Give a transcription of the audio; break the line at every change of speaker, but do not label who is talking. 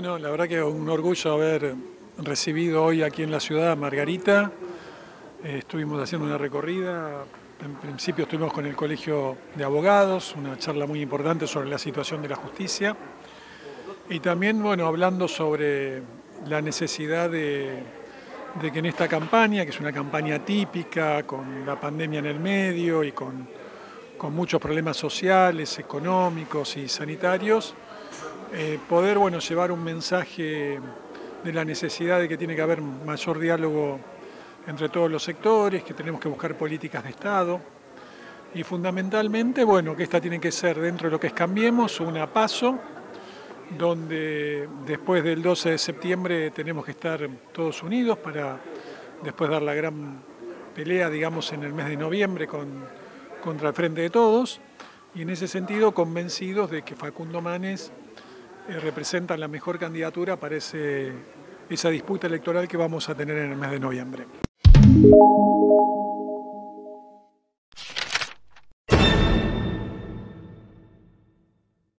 Bueno, la verdad que es un orgullo haber recibido hoy aquí en la ciudad a Margarita. Eh, estuvimos haciendo una recorrida, en principio estuvimos con el Colegio de Abogados, una charla muy importante sobre la situación de la justicia. Y también, bueno, hablando sobre la necesidad de, de que en esta campaña, que es una campaña típica, con la pandemia en el medio y con, con muchos problemas sociales, económicos y sanitarios, eh, poder bueno, llevar un mensaje de la necesidad de que tiene que haber mayor diálogo entre todos los sectores, que tenemos que buscar políticas de Estado. Y fundamentalmente bueno, que esta tiene que ser dentro de lo que es Cambiemos, una paso, donde después del 12 de septiembre tenemos que estar todos unidos para después dar la gran pelea, digamos, en el mes de noviembre con, contra el Frente de Todos. Y en ese sentido convencidos de que Facundo Manes representan la mejor candidatura para esa disputa electoral que vamos a tener en el mes de noviembre.